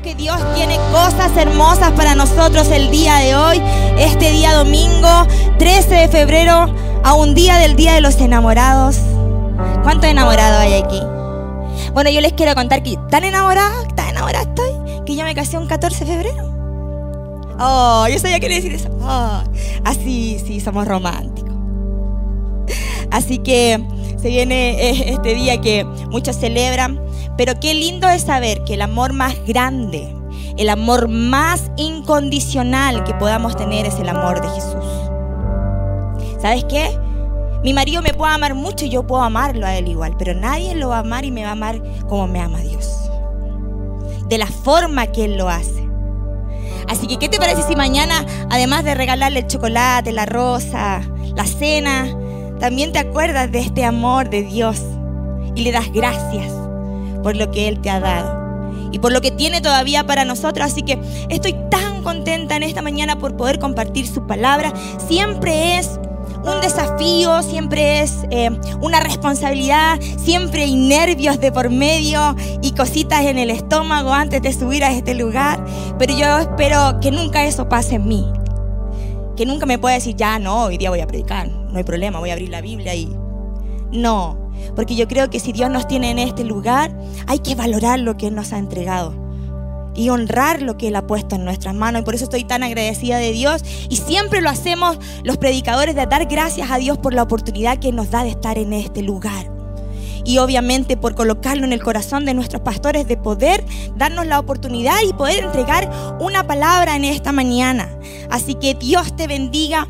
Que Dios tiene cosas hermosas para nosotros el día de hoy, este día domingo 13 de febrero, a un día del Día de los Enamorados. ¿Cuántos enamorados hay aquí? Bueno, yo les quiero contar que tan enamorada, tan enamorada estoy, que yo me casé un 14 de febrero. Oh, yo sabía que le decir eso. Oh, así, sí, somos románticos. Así que se viene eh, este día que muchos celebran, pero qué lindo es saber que el amor más grande, el amor más incondicional que podamos tener es el amor de Jesús. ¿Sabes qué? Mi marido me puede amar mucho y yo puedo amarlo a él igual, pero nadie lo va a amar y me va a amar como me ama Dios. De la forma que él lo hace. Así que, ¿qué te parece si mañana, además de regalarle el chocolate, la rosa, la cena, también te acuerdas de este amor de Dios y le das gracias por lo que Él te ha dado y por lo que tiene todavía para nosotros. Así que estoy tan contenta en esta mañana por poder compartir su palabra. Siempre es un desafío, siempre es eh, una responsabilidad, siempre hay nervios de por medio y cositas en el estómago antes de subir a este lugar. Pero yo espero que nunca eso pase en mí que nunca me pueda decir, ya no, hoy día voy a predicar, no hay problema, voy a abrir la Biblia y... No, porque yo creo que si Dios nos tiene en este lugar, hay que valorar lo que Él nos ha entregado y honrar lo que Él ha puesto en nuestras manos. Y por eso estoy tan agradecida de Dios. Y siempre lo hacemos los predicadores de dar gracias a Dios por la oportunidad que nos da de estar en este lugar y obviamente por colocarlo en el corazón de nuestros pastores de poder darnos la oportunidad y poder entregar una palabra en esta mañana. Así que Dios te bendiga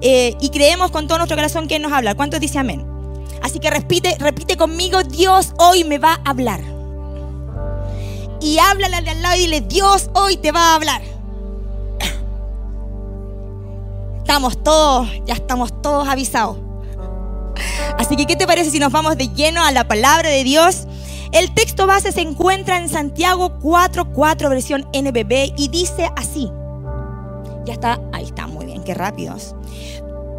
eh, y creemos con todo nuestro corazón que Él nos habla. ¿Cuántos dice amén? Así que repite, repite conmigo, Dios hoy me va a hablar. Y háblale al lado y dile, Dios hoy te va a hablar. Estamos todos, ya estamos todos avisados. Así que, ¿qué te parece si nos vamos de lleno a la palabra de Dios? El texto base se encuentra en Santiago 4.4 versión NBB y dice así. Ya está, ahí está, muy bien, qué rápidos.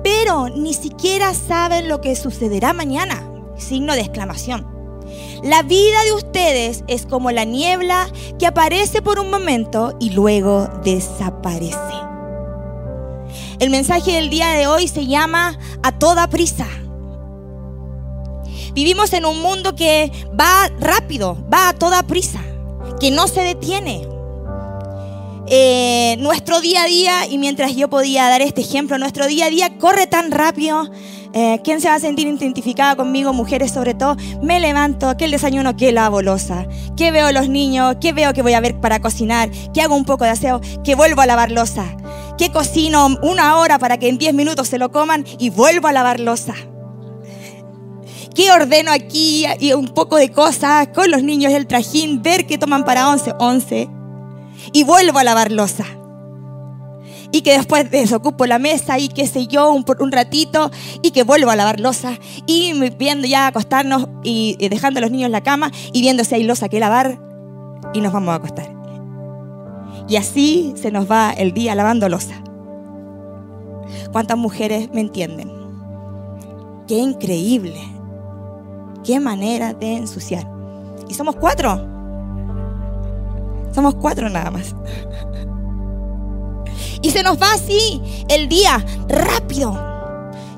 Pero ni siquiera saben lo que sucederá mañana. Signo de exclamación. La vida de ustedes es como la niebla que aparece por un momento y luego desaparece. El mensaje del día de hoy se llama A toda prisa. Vivimos en un mundo que va rápido, va a toda prisa, que no se detiene. Eh, nuestro día a día, y mientras yo podía dar este ejemplo, nuestro día a día corre tan rápido. Eh, ¿Quién se va a sentir identificada conmigo, mujeres sobre todo? Me levanto, el desayuno, que lavo losa, que veo los niños, que veo que voy a ver para cocinar, que hago un poco de aseo, que vuelvo a lavar losa, que cocino una hora para que en 10 minutos se lo coman y vuelvo a lavar losa. ¿Qué ordeno aquí? Y un poco de cosas con los niños, el trajín, ver qué toman para once, once. Y vuelvo a lavar losa. Y que después desocupo la mesa y qué sé yo, un, un ratito, y que vuelvo a lavar losa. Y viendo ya acostarnos y, dejando a los niños en la cama y viendo si hay losa que lavar, y nos vamos a acostar. Y así se nos va el día lavando losa. ¿Cuántas mujeres me entienden? Qué increíble qué manera de ensuciar. Y somos cuatro. Somos cuatro nada más. Y se nos va así el día rápido.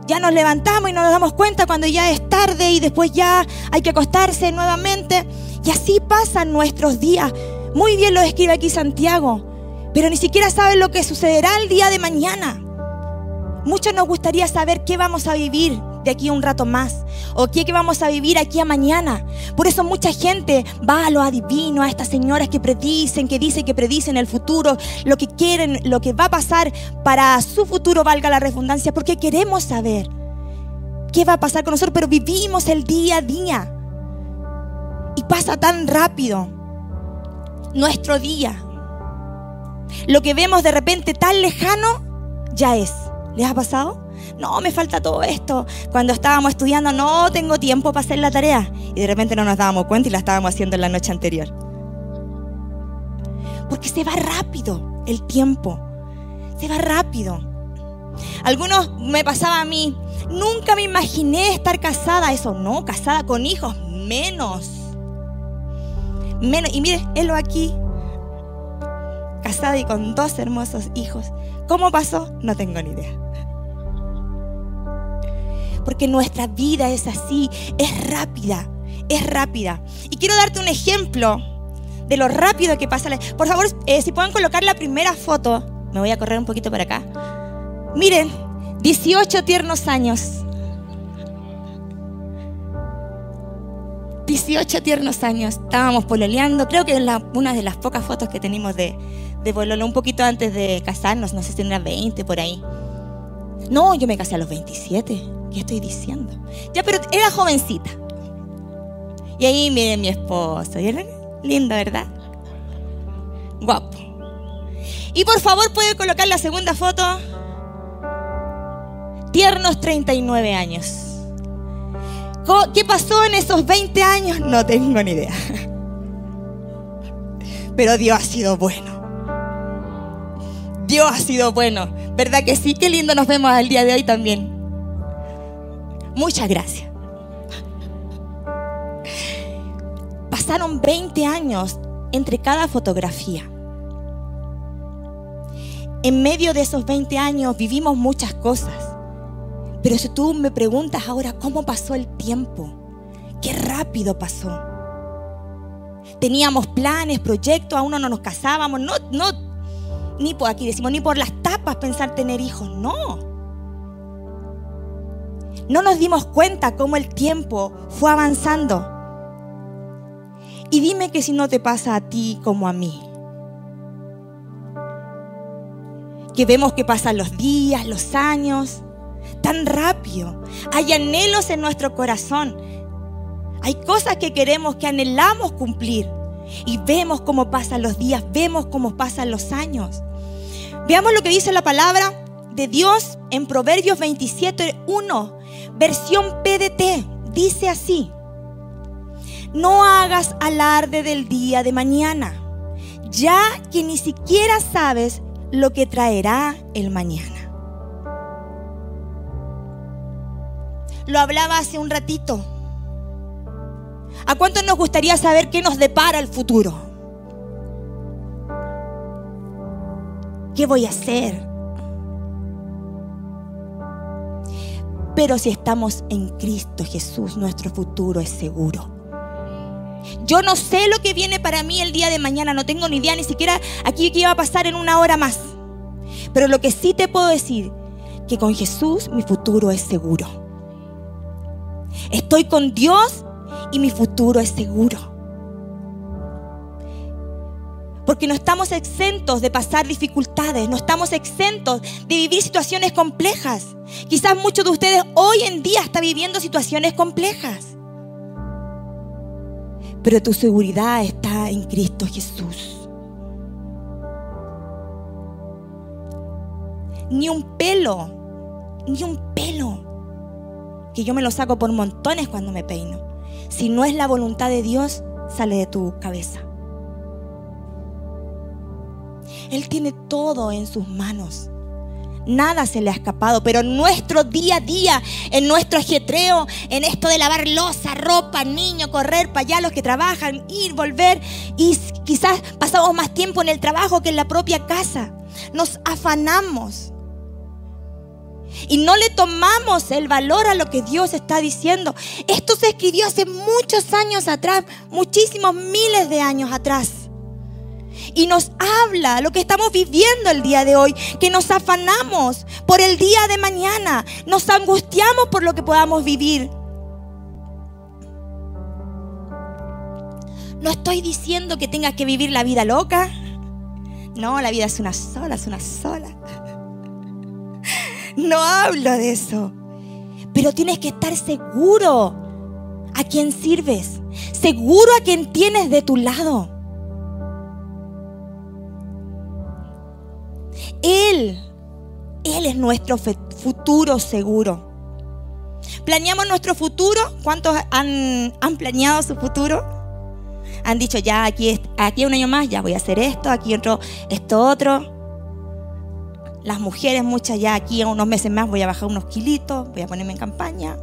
Ya nos levantamos y nos damos cuenta cuando ya es tarde y después ya hay que acostarse nuevamente. Y así pasan nuestros días. Muy bien lo escribe aquí Santiago. Pero ni siquiera saben lo que sucederá el día de mañana. Muchos nos gustaría saber qué vamos a vivir de aquí a un rato más? ¿O qué que vamos a vivir aquí a mañana? Por eso mucha gente va a lo adivino, a estas señoras que predicen, que dicen que predicen el futuro, lo que quieren, lo que va a pasar para su futuro, valga la redundancia, porque queremos saber qué va a pasar con nosotros, pero vivimos el día a día. Y pasa tan rápido nuestro día. Lo que vemos de repente tan lejano, ya es. ¿Les ha pasado? no, me falta todo esto. Cuando estábamos estudiando, no tengo tiempo para hacer la tarea. Y de repente no nos dábamos cuenta y la estábamos haciendo en la noche anterior. Porque se va rápido el tiempo. Se va rápido. Algunos me pasaba a mí, nunca me imaginé estar casada. Eso no, casada con hijos, menos. Menos. Y mire, lo aquí. casada y con dos hermosos hijos. ¿Cómo pasó? No tengo ni idea. Porque nuestra vida es así, es rápida, es rápida. Y quiero darte un ejemplo de lo rápido que pasa. Por favor, eh, si pueden colocar la primera foto, me voy a correr un poquito para acá. Miren, 18 tiernos años. 18 tiernos años. Estábamos pololeando. Creo que es una de las pocas fotos que tenemos de, de pololo, un poquito antes de casarnos. No sé si era 20 por ahí. No, yo me casé a los 27. ¿Qué estoy diciendo? Ya, pero era jovencita. Y ahí miren mi esposo. Lindo, ¿verdad? Guapo. Y por favor, puede colocar la segunda foto. Tiernos 39 años. ¿Qué pasó en esos 20 años? No tengo ni idea. Pero Dios ha sido bueno. Dios ha sido bueno. ¿Verdad que sí? Qué lindo nos vemos al día de hoy también. Muchas gracias. Pasaron 20 años entre cada fotografía. En medio de esos 20 años vivimos muchas cosas. Pero si tú me preguntas ahora cómo pasó el tiempo, qué rápido pasó. Teníamos planes, proyectos, aún no nos casábamos, no, no, ni por aquí decimos, ni por las tapas pensar tener hijos, no. No nos dimos cuenta cómo el tiempo fue avanzando. Y dime que si no te pasa a ti como a mí. Que vemos que pasan los días, los años, tan rápido. Hay anhelos en nuestro corazón. Hay cosas que queremos, que anhelamos cumplir. Y vemos cómo pasan los días, vemos cómo pasan los años. Veamos lo que dice la palabra de Dios en Proverbios 27, 1, versión PDT. Dice así, no hagas alarde del día de mañana, ya que ni siquiera sabes lo que traerá el mañana. Lo hablaba hace un ratito. ¿A cuánto nos gustaría saber qué nos depara el futuro? ¿Qué voy a hacer? Pero si estamos en Cristo Jesús, nuestro futuro es seguro. Yo no sé lo que viene para mí el día de mañana, no tengo ni idea ni siquiera aquí qué iba a pasar en una hora más. Pero lo que sí te puedo decir, que con Jesús mi futuro es seguro. Estoy con Dios y mi futuro es seguro. Porque no estamos exentos de pasar dificultades, no estamos exentos de vivir situaciones complejas. Quizás muchos de ustedes hoy en día están viviendo situaciones complejas. Pero tu seguridad está en Cristo Jesús. Ni un pelo, ni un pelo que yo me lo saco por montones cuando me peino. Si no es la voluntad de Dios, sale de tu cabeza. Él tiene todo en sus manos. Nada se le ha escapado, pero en nuestro día a día, en nuestro ajetreo, en esto de lavar losa, ropa, niño, correr para allá, los que trabajan, ir, volver, y quizás pasamos más tiempo en el trabajo que en la propia casa. Nos afanamos y no le tomamos el valor a lo que Dios está diciendo. Esto se escribió hace muchos años atrás, muchísimos miles de años atrás. Y nos habla lo que estamos viviendo el día de hoy, que nos afanamos por el día de mañana, nos angustiamos por lo que podamos vivir. No estoy diciendo que tengas que vivir la vida loca. No, la vida es una sola, es una sola. No hablo de eso. Pero tienes que estar seguro a quien sirves. Seguro a quien tienes de tu lado. Él, Él es nuestro futuro seguro. ¿Planeamos nuestro futuro? ¿Cuántos han, han planeado su futuro? Han dicho, ya aquí, aquí un año más, ya voy a hacer esto, aquí otro, esto otro. Las mujeres, muchas ya aquí a unos meses más voy a bajar unos kilitos, voy a ponerme en campaña.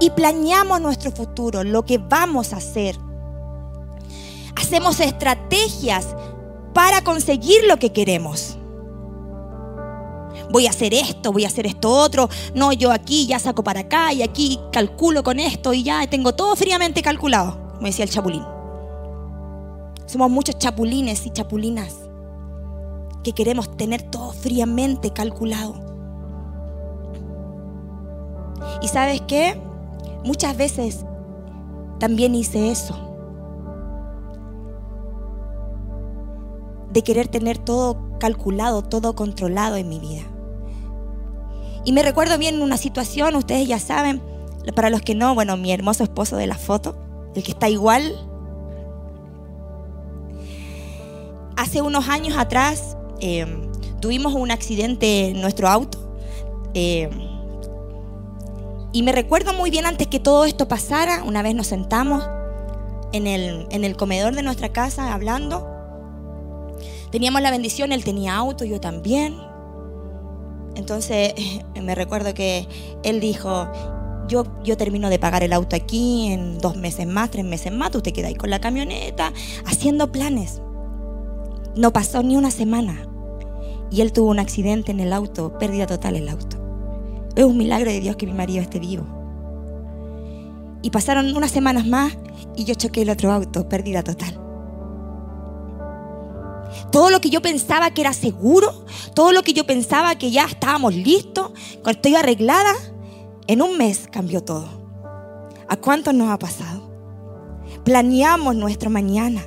Y planeamos nuestro futuro, lo que vamos a hacer. Hacemos estrategias para conseguir lo que queremos. Voy a hacer esto, voy a hacer esto otro. No, yo aquí ya saco para acá y aquí calculo con esto y ya tengo todo fríamente calculado, como decía el chapulín. Somos muchos chapulines y chapulinas que queremos tener todo fríamente calculado. Y sabes qué? Muchas veces también hice eso. De querer tener todo calculado, todo controlado en mi vida. Y me recuerdo bien una situación, ustedes ya saben, para los que no, bueno, mi hermoso esposo de la foto, el que está igual. Hace unos años atrás em, tuvimos un accidente en nuestro auto. Em, y me recuerdo muy bien antes que todo esto pasara, una vez nos sentamos en el, en el comedor de nuestra casa hablando. Teníamos la bendición, él tenía auto, yo también. Entonces me recuerdo que él dijo, yo, yo termino de pagar el auto aquí en dos meses más, tres meses más, tú te quedas ahí con la camioneta, haciendo planes. No pasó ni una semana y él tuvo un accidente en el auto, pérdida total el auto. Es un milagro de Dios que mi marido esté vivo. Y pasaron unas semanas más y yo choqué el otro auto, pérdida total. Todo lo que yo pensaba que era seguro, todo lo que yo pensaba que ya estábamos listos, cuando estoy arreglada, en un mes cambió todo. ¿A cuántos nos ha pasado? Planeamos nuestro mañana.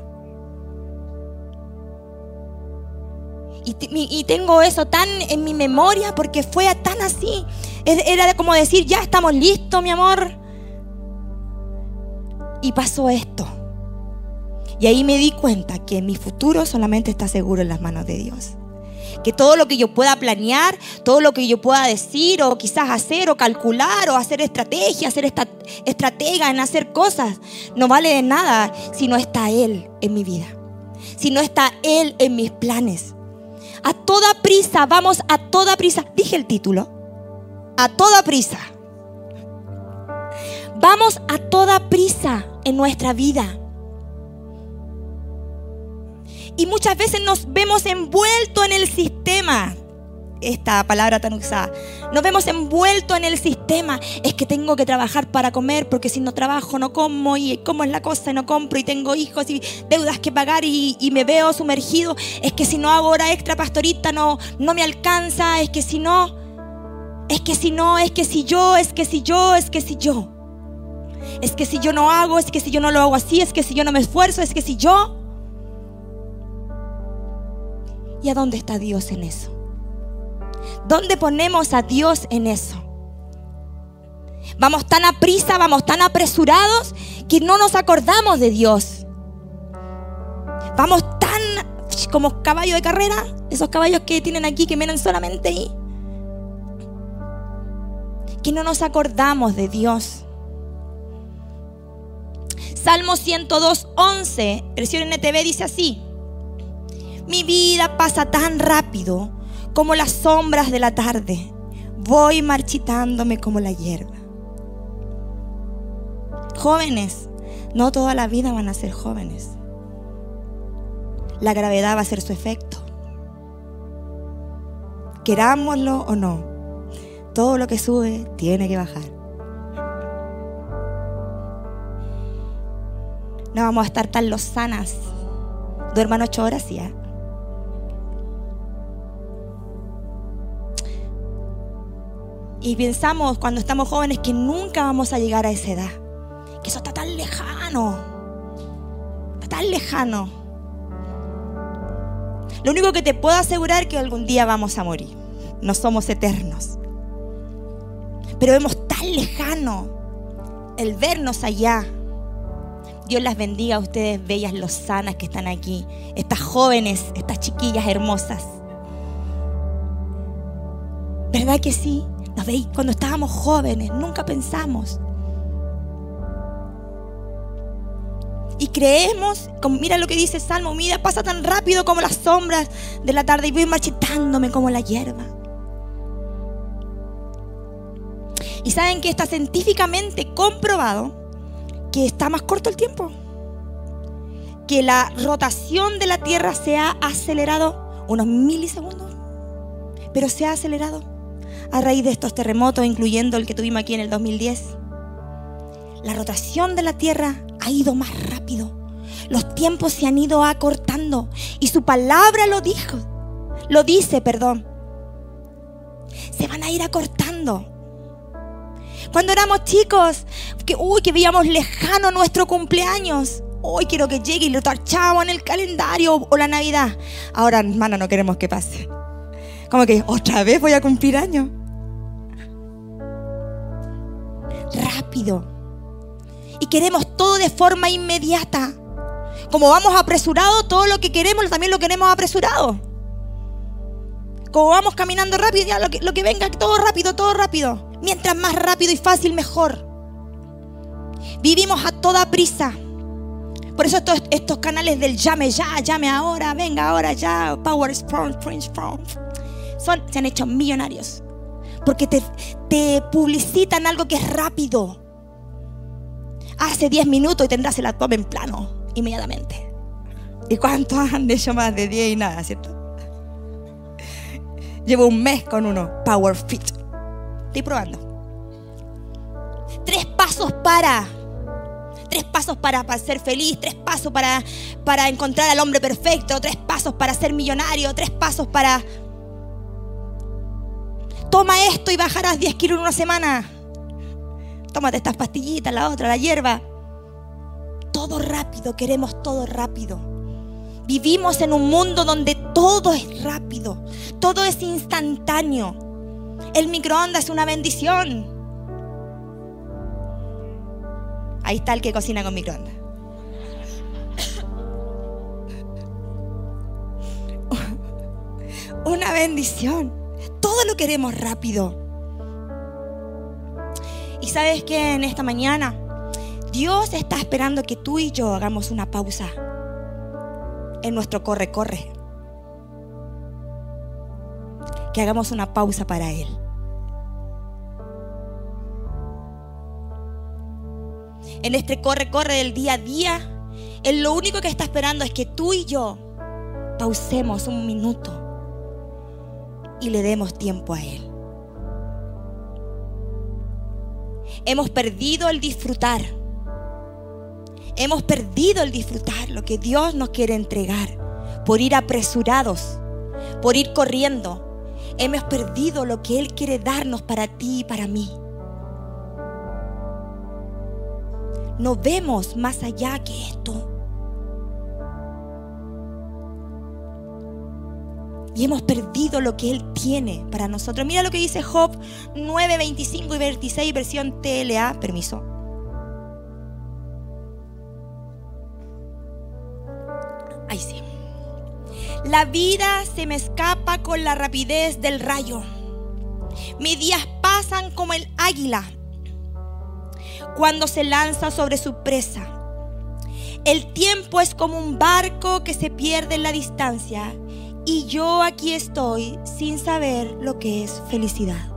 Y, tengo eso tan en mi memoria porque fue tan así. Era como decir, ya estamos listos, mi amor. Y pasó esto. Y ahí me di cuenta que mi futuro solamente está seguro en las manos de Dios. Que todo lo que yo pueda planear, todo lo que yo pueda decir o quizás hacer o calcular o hacer estrategia, hacer estratega en hacer cosas, no vale de nada si no está Él en mi vida. Si no está Él en mis planes. A toda prisa, vamos a toda prisa. Dije el título. A toda prisa. Vamos a toda prisa en nuestra vida. Y muchas veces nos vemos envueltos en el sistema esta palabra tan usada. Nos vemos envueltos en el sistema. Es que tengo que trabajar para comer porque si no trabajo no como y cómo es la cosa y no compro y tengo hijos y deudas que pagar y, me veo sumergido. Es que si no hago hora extra pastorita no, no me alcanza. Es que si no, es que si no, es que si yo, es que si yo, es que si yo. Es que si yo no hago, es que si yo no lo hago así, es que si yo no me esfuerzo, es que si yo... ¿Y a dónde está Dios en eso? ¿Dónde ponemos a Dios en eso? Vamos tan a prisa, vamos tan apresurados que no nos acordamos de Dios. Vamos tan como caballo de carrera, esos caballos que tienen aquí que vienen solamente ahí, que no nos acordamos de Dios. Salmo 102, 11, versión NTV dice así, mi vida pasa tan rápido como las sombras de la tarde. Voy marchitándome como la hierba. Jóvenes, no toda la vida van a ser jóvenes. La gravedad va a ser su efecto. Querámoslo o no, todo lo que sube tiene que bajar. No vamos a estar tan lozanas. Duerman ocho horas ya. Y pensamos cuando estamos jóvenes que nunca vamos a llegar a esa edad. Que eso está tan lejano. Está tan lejano. Lo único que te puedo asegurar es que algún día vamos a morir. No somos eternos. Pero vemos tan lejano el vernos allá. Dios las bendiga a ustedes, bellas lozanas que están aquí. Estas jóvenes, estas chiquillas hermosas. ¿Verdad que sí? Veis? Cuando estábamos jóvenes, nunca pensamos. Y creemos, mira lo que dice Salmo, mira, pasa tan rápido como las sombras de la tarde y voy marchitándome como la hierba. Y saben que está científicamente comprobado que está más corto el tiempo. que la rotación de la Tierra se ha acelerado unos milisegundos, pero se ha acelerado a raíz de estos terremotos, incluyendo el que tuvimos aquí en el 2010. La rotación de la Tierra ha ido más rápido. Los tiempos se han ido acortando y su palabra lo dijo. Lo dice, perdón. Se van a ir acortando. Cuando éramos chicos, que, uy, que veíamos lejano nuestro cumpleaños. Hoy quiero que llegue y lo tachamos en el calendario o la Navidad. Ahora, hermana, no queremos que pase. Como que otra vez voy a cumplir años. Rápido. Y queremos todo de forma inmediata. Como vamos apresurados, todo lo que queremos también lo queremos apresurado. Como vamos caminando rápido, ya lo que, venga, todo rápido, todo rápido. Mientras más rápido y fácil, mejor. Vivimos a toda prisa. Por eso estos, canales del llame ya, llame ahora, venga ahora ya, Power Strong, Prince Strong, son, se han hecho millonarios. Porque te, publicitan algo que es rápido. Hace 10 minutos y tendrás el abdomen plano inmediatamente. ¿Y cuántos han hecho más de 10 y nada, cierto? Llevo un mes con uno, Power Fit. Estoy probando. Tres pasos para. Tres pasos para, para ser feliz, tres pasos para, para encontrar al hombre perfecto, tres pasos para ser millonario, tres pasos para... Toma esto y bajarás 10 kilos en una semana. Tómate estas pastillitas, la otra, la hierba. Todo rápido, queremos todo rápido. Vivimos en un mundo donde todo es rápido, todo es instantáneo. El microondas es una bendición. Ahí está el que cocina con microondas. Una bendición. Todo lo queremos rápido. Y sabes que en esta mañana Dios está esperando que tú y yo hagamos una pausa en nuestro corre-corre. Que hagamos una pausa para Él. En este corre-corre del día a día, Él lo único que está esperando es que tú y yo pausemos un minuto y le demos tiempo a Él. Hemos perdido el disfrutar. Hemos perdido el disfrutar lo que Dios nos quiere entregar por ir apresurados, por ir corriendo. Hemos perdido lo que Él quiere darnos para ti y para mí. No vemos más allá que esto. Y hemos perdido lo que Él tiene para nosotros. Mira lo que dice Job 9, 25 y 26, versión TLA. Permiso. Ahí sí. La vida se me escapa con la rapidez del rayo. Mis días pasan como el águila cuando se lanza sobre su presa. El tiempo es como un barco que se pierde en la distancia y yo aquí estoy sin saber lo que es felicidad.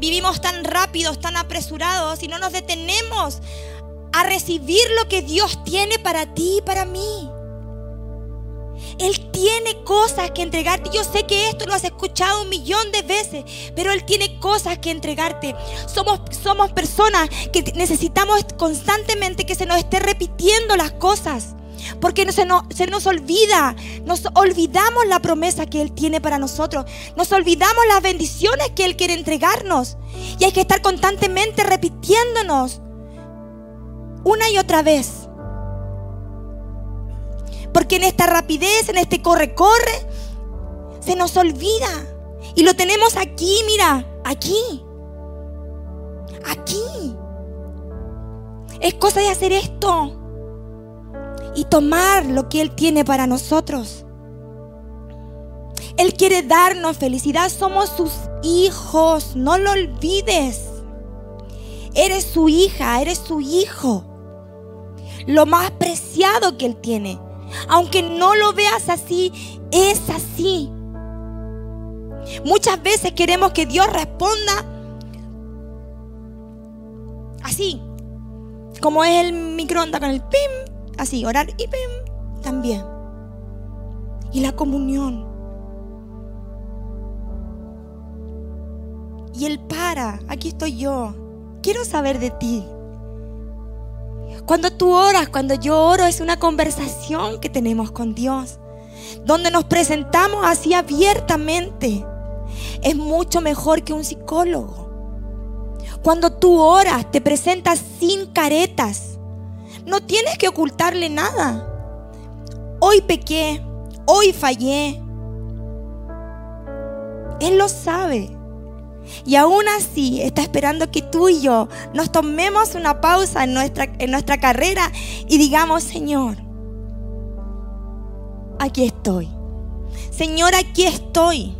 Vivimos tan rápidos, tan apresurados y no nos detenemos a recibir lo que Dios tiene para ti y para mí. Él tiene cosas que entregarte. Yo sé que esto lo has escuchado un millón de veces, pero Él tiene cosas que entregarte. Somos, somos personas que necesitamos constantemente que se nos esté repitiendo las cosas. Porque se se nos olvida, nos olvidamos la promesa que Él tiene para nosotros, nos olvidamos las bendiciones que Él quiere entregarnos. Y hay que estar constantemente repitiéndonos una y otra vez. Porque en esta rapidez, en este corre-corre, se nos olvida. Y lo tenemos aquí, mira, aquí. Aquí. Es cosa de hacer esto y tomar lo que Él tiene para nosotros. Él quiere darnos felicidad. Somos sus hijos. No lo olvides. Eres su hija, eres su hijo. Lo más preciado que Él tiene. Aunque no lo veas así, es así. Muchas veces queremos que Dios responda así, como es el microondas con el pim, así, orar y pim, también. Y la comunión. Y él para, aquí estoy yo. Quiero saber de ti. Cuando tú oras, cuando yo oro, es una conversación que tenemos con Dios, donde nos presentamos así abiertamente. Es mucho mejor que un psicólogo. Cuando tú oras, te presentas sin caretas. No tienes que ocultarle nada. Hoy pequé, hoy fallé. Él lo sabe. Y aún así está esperando que tú y yo nos tomemos una pausa en nuestra, en nuestra carrera y digamos, Señor, aquí estoy. Señor, aquí estoy.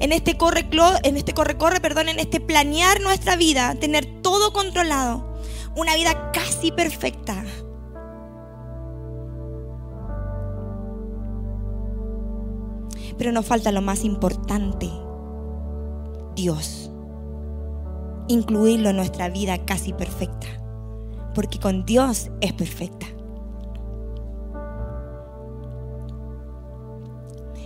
En este corre, en este corre, corre, perdón, en este planear nuestra vida, tener todo controlado, una vida casi perfecta. Pero nos falta lo más importante, Dios. Incluirlo en nuestra vida casi perfecta. Porque con Dios es perfecta.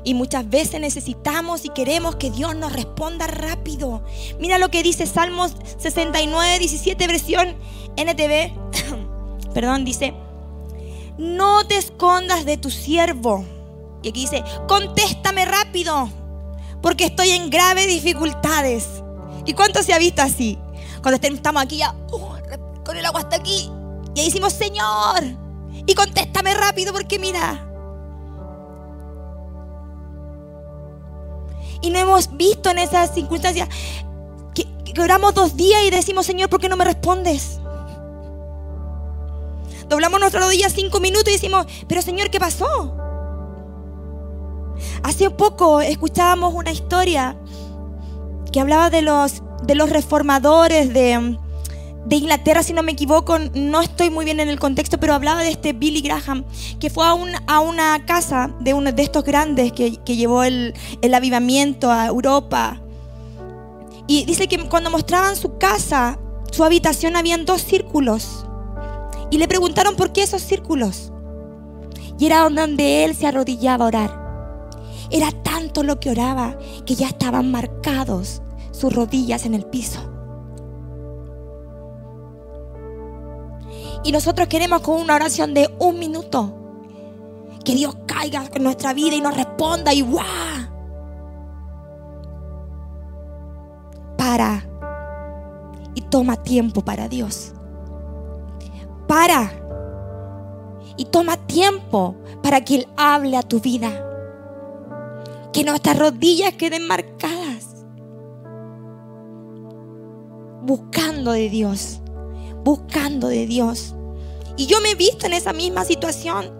Y muchas veces necesitamos y queremos que Dios nos responda rápido. Mira lo que dice Salmos 69, 17, versión NTV. Perdón, dice, no te escondas de tu siervo y aquí dice, contéstame rápido, porque estoy en graves dificultades. ¿Y cuánto se ha visto así? Cuando estamos aquí ya, uh, con el agua hasta aquí, y ahí decimos, Señor, y contéstame rápido, porque mira. Y no hemos visto en esas circunstancias que, que oramos dos días y decimos, Señor, ¿por qué no me respondes? Doblamos nuestra rodilla cinco minutos y decimos, pero Señor, ¿qué pasó? Hace poco escuchábamos una historia que hablaba de los, de los reformadores de, Inglaterra, si no me equivoco, no estoy muy bien en el contexto, pero hablaba de este Billy Graham, que fue a, a una casa de uno de estos grandes que, llevó el, el, avivamiento a Europa. Y dice que cuando mostraban su casa, su habitación, habían dos círculos. Y le preguntaron por qué esos círculos. Y era donde él se arrodillaba a orar. Era tanto lo que oraba que ya estaban marcados sus rodillas en el piso. Y nosotros queremos con una oración de un minuto que Dios caiga en nuestra vida y nos responda y ¡guau! Para y toma tiempo para Dios. Para y toma tiempo para que Él hable a tu vida que nuestras rodillas queden marcadas. Buscando de Dios, buscando de Dios. Y yo me he visto en esa misma situación,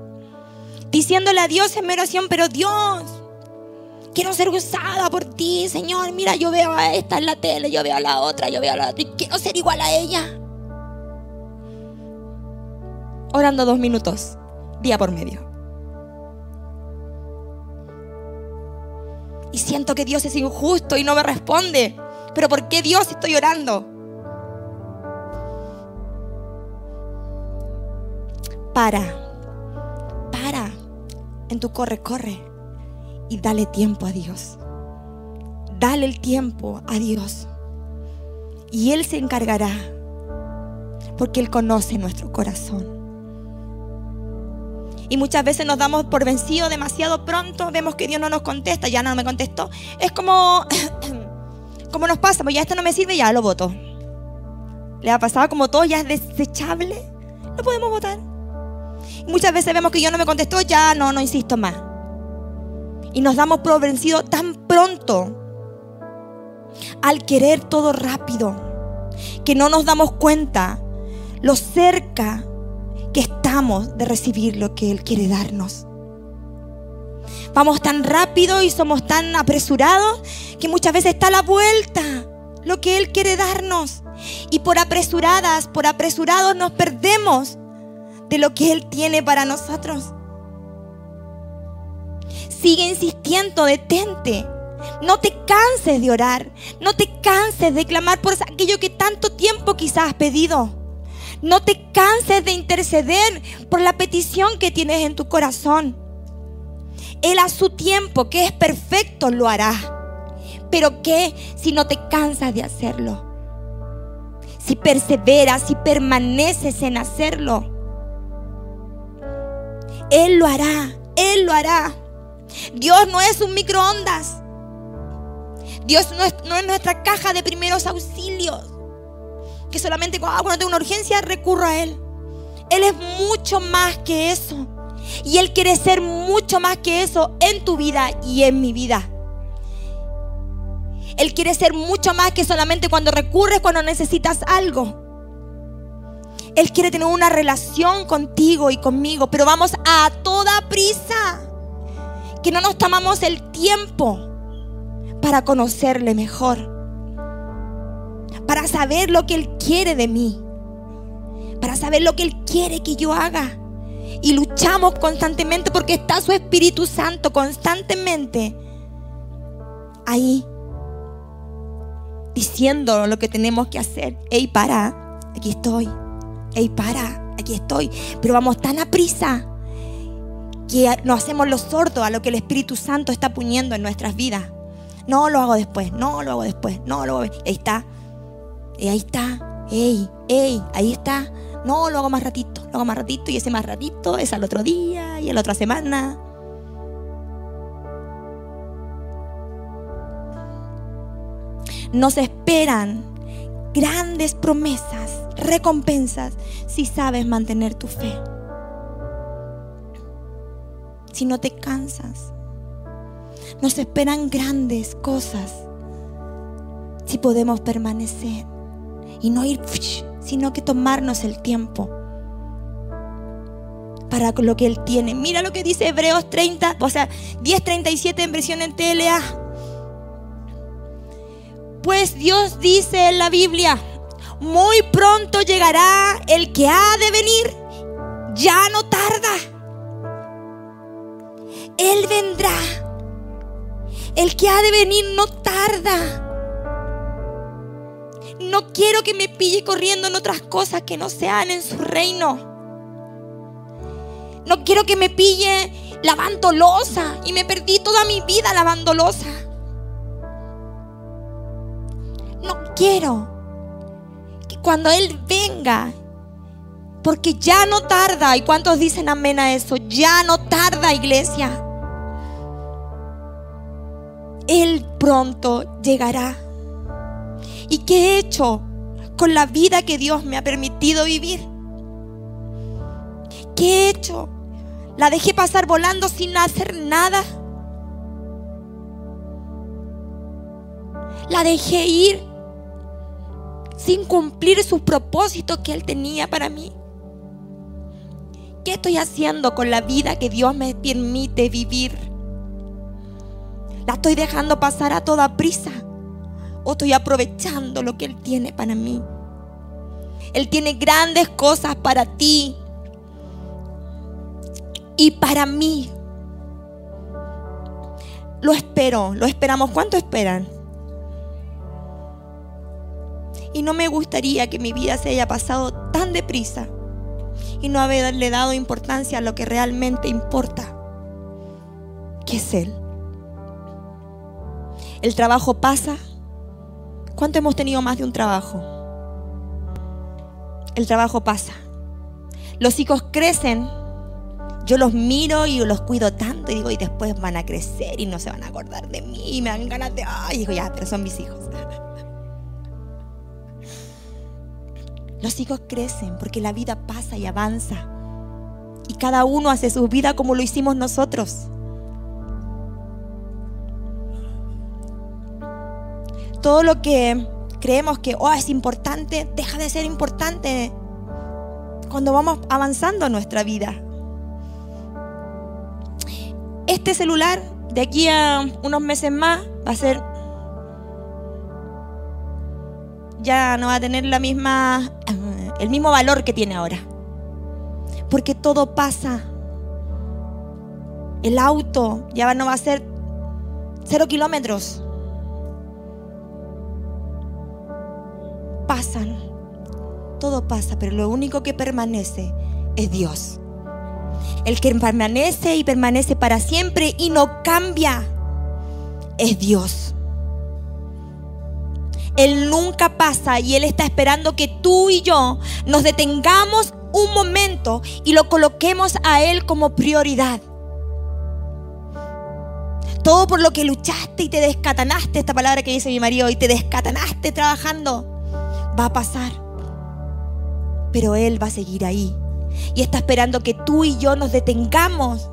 diciéndole a Dios en mi oración, pero Dios, quiero ser usada por ti, Señor. Mira, yo veo a esta en la tele, yo veo a la otra, yo veo a la otra, y quiero ser igual a ella. Orando dos minutos, día por medio. Siento que Dios es injusto y no me responde. Pero ¿por qué Dios estoy orando? Para, para en tu corre, corre y dale tiempo a Dios. Dale el tiempo a Dios. Y Él se encargará porque Él conoce nuestro corazón. Y muchas veces nos damos por vencido demasiado pronto, vemos que Dios no nos contesta, ya no me contestó. Es como, como nos pasa, pues ya esto no me sirve, ya lo voto. Le ha pasado como todo, ya es desechable, no podemos votar. Muchas veces vemos que Dios no me contestó, ya no, no insisto más. Y nos damos por vencido tan pronto al querer todo rápido que no nos damos cuenta lo cerca que estamos de recibir lo que Él quiere darnos. Vamos tan rápido y somos tan apresurados que muchas veces está a la vuelta lo que Él quiere darnos. Y por apresuradas, por apresurados nos perdemos de lo que Él tiene para nosotros. Sigue insistiendo, detente. No te canses de orar. No te canses de clamar por aquello que tanto tiempo quizás has pedido. No te canses de interceder por la petición que tienes en tu corazón. Él a su tiempo, que es perfecto, lo hará. Pero ¿qué si no te cansas de hacerlo? Si perseveras, si permaneces en hacerlo. Él lo hará, Él lo hará. Dios no es un microondas. Dios no es, no es nuestra caja de primeros auxilios que solamente ah, cuando tengo una urgencia recurro a Él. Él es mucho más que eso. Y Él quiere ser mucho más que eso en tu vida y en mi vida. Él quiere ser mucho más que solamente cuando recurres cuando necesitas algo. Él quiere tener una relación contigo y conmigo, pero vamos a toda prisa. Que no nos tomamos el tiempo para conocerle mejor para saber lo que Él quiere de mí, para saber lo que Él quiere que yo haga. Y luchamos constantemente porque está su Espíritu Santo constantemente ahí, diciendo lo que tenemos que hacer. Ey, para, aquí estoy. Ey, para, aquí estoy. Pero vamos tan a prisa que nos hacemos los sordos a lo que el Espíritu Santo está poniendo en nuestras vidas. No lo hago después, no lo hago después, no lo hago. Ahí está. Y ahí está, ey, ey, ahí está. No, lo hago más ratito, lo hago más ratito y ese más ratito es al otro día y a la otra semana. Nos esperan grandes promesas, recompensas, si sabes mantener tu fe. Si no te cansas. Nos esperan grandes cosas si podemos permanecer y no ir, sino que tomarnos el tiempo para lo que Él tiene. Mira lo que dice Hebreos 30, o sea, 10.37 en versión en TLA. Pues Dios dice en la Biblia, muy pronto llegará el que ha de venir, ya no tarda. Él vendrá. El que ha de venir no tarda. No quiero que me pille corriendo en otras cosas que no sean en su reino. No quiero que me pille lavando losa y me perdí toda mi vida lavando losa. No quiero que cuando Él venga, porque ya no tarda, ¿y cuántos dicen amén a eso? Ya no tarda, iglesia. Él pronto llegará. ¿Y qué he hecho con la vida que Dios me ha permitido vivir? ¿Qué he hecho? ¿La dejé pasar volando sin hacer nada? ¿La dejé ir sin cumplir sus propósitos que Él tenía para mí? ¿Qué estoy haciendo con la vida que Dios me permite vivir? ¿La estoy dejando pasar a toda prisa? O estoy aprovechando lo que Él tiene para mí. Él tiene grandes cosas para ti y para mí. Lo espero, lo esperamos. ¿Cuánto esperan? Y no me gustaría que mi vida se haya pasado tan deprisa y no haberle dado importancia a lo que realmente importa, que es Él. El trabajo pasa, ¿Cuánto hemos tenido más de un trabajo? El trabajo pasa. Los hijos crecen. Yo los miro y los cuido tanto y digo, y después van a crecer y no se van a acordar de mí y me dan ganas de, ay, digo, ya, pero son mis hijos. Los hijos crecen porque la vida pasa y avanza. Y cada uno hace su vida como lo hicimos nosotros. Todo lo que creemos que oh, es importante, deja de ser importante cuando vamos avanzando en nuestra vida. Este celular de aquí a unos meses más va a ser ya no va a tener la misma el mismo valor que tiene ahora. Porque todo pasa. El auto ya no va a ser Cero kilómetros. Pasan. Todo pasa, pero lo único que permanece es Dios. El que permanece y permanece para siempre y no cambia es Dios. Él nunca pasa y Él está esperando que tú y yo nos detengamos un momento y lo coloquemos a Él como prioridad. Todo por lo que luchaste y te descatanaste, esta palabra que dice mi marido, y te descatanaste trabajando, va a pasar. Pero Él va a seguir ahí. Y está esperando que tú y yo nos detengamos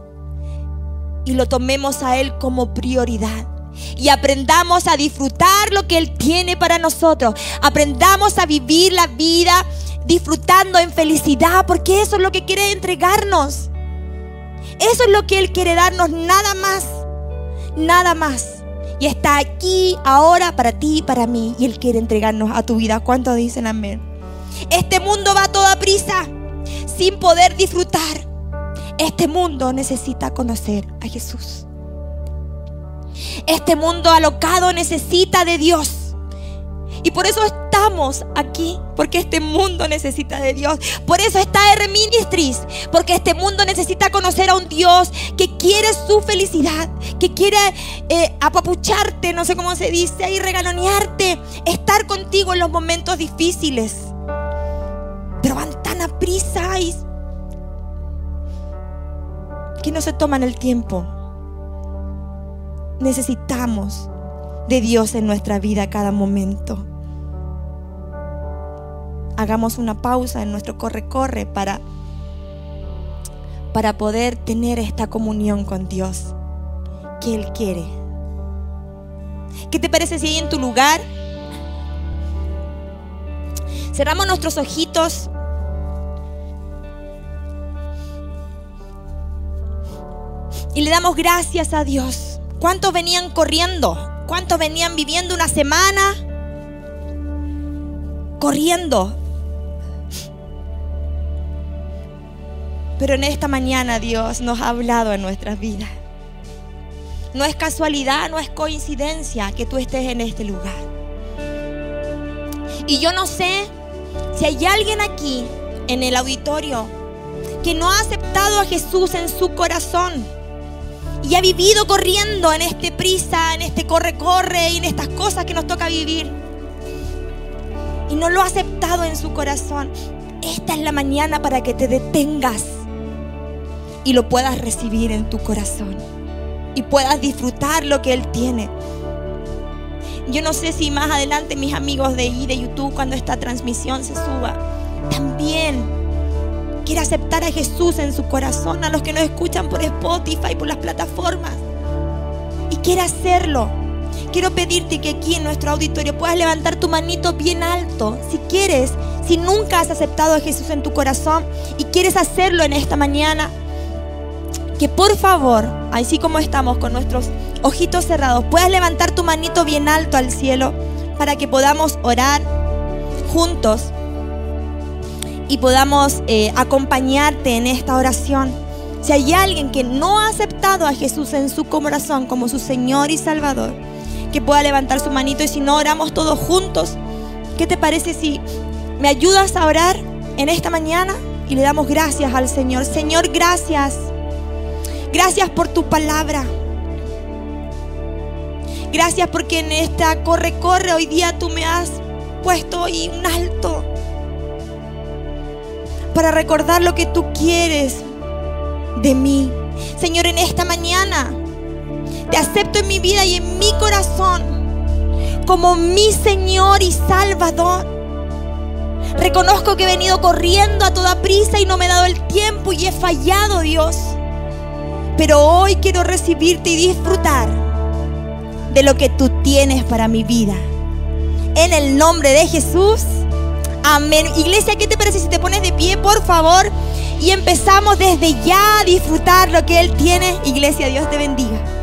y lo tomemos a Él como prioridad. Y aprendamos a disfrutar lo que Él tiene para nosotros. Aprendamos a vivir la vida disfrutando en felicidad, porque eso es lo que quiere entregarnos. Eso es lo que Él quiere darnos, nada más, nada más. Y está aquí, ahora, para ti y para mí. Y Él quiere entregarnos a tu vida. ¿Cuántos dicen amén? Este mundo va a toda prisa, sin poder disfrutar. Este mundo necesita conocer a Jesús. Este mundo alocado necesita de Dios. Y por eso estamos aquí, porque este mundo necesita de Dios. Por eso está R Ministries, porque este mundo necesita conocer a un Dios que quiere su felicidad, que quiere eh, apapucharte, no sé cómo se dice, y regalonearte, estar contigo en los momentos difíciles. Pero van tan a prisa y que no se toman el tiempo. Necesitamos de Dios en nuestra vida cada momento hagamos una pausa en nuestro corre-corre para, para poder tener esta comunión con Dios que Él quiere. ¿Qué te parece si ahí en tu lugar cerramos nuestros ojitos? Y le damos gracias a Dios. ¿Cuántos venían corriendo? ¿Cuántos venían viviendo una semana? Corriendo, Pero en esta mañana Dios nos ha hablado en nuestras vidas. No es casualidad, no es coincidencia que tú estés en este lugar. Y yo no sé si hay alguien aquí en el auditorio que no ha aceptado a Jesús en su corazón y ha vivido corriendo en este prisa, en este corre-corre y en estas cosas que nos toca vivir. Y no lo ha aceptado en su corazón. Esta es la mañana para que te detengas y lo puedas recibir en tu corazón y puedas disfrutar lo que Él tiene. Yo no sé si más adelante mis amigos de ahí de YouTube, cuando esta transmisión se suba, también quiere aceptar a Jesús en su corazón, a los que nos escuchan por Spotify, por las plataformas, y quiere hacerlo. Quiero pedirte que aquí en nuestro auditorio puedas levantar tu manito bien alto, si quieres, si nunca has aceptado a Jesús en tu corazón y quieres hacerlo en esta mañana que por favor, así como estamos con nuestros ojitos cerrados, puedas levantar tu manito bien alto al cielo para que podamos orar juntos y podamos eh, acompañarte en esta oración. Si hay alguien que no ha aceptado a Jesús en su corazón como su Señor y Salvador, que pueda levantar su manito y si no oramos todos juntos, ¿qué te parece si me ayudas a orar en esta mañana y le damos gracias al Señor? Señor, gracias Gracias por tu palabra. Gracias porque en esta corre, corre, hoy día tú me has puesto ahí un alto para recordar lo que tú quieres de mí. Señor, en esta mañana te acepto en mi vida y en mi corazón como mi Señor y Salvador. Reconozco que he venido corriendo a toda prisa y no me he dado el tiempo y he fallado, Dios. Pero hoy quiero recibirte y disfrutar de lo que tú tienes para mi vida. En el nombre de Jesús. Amén. Iglesia, ¿qué te parece si te pones de pie, por favor? Y empezamos desde ya a disfrutar lo que Él tiene. Iglesia, Dios te bendiga.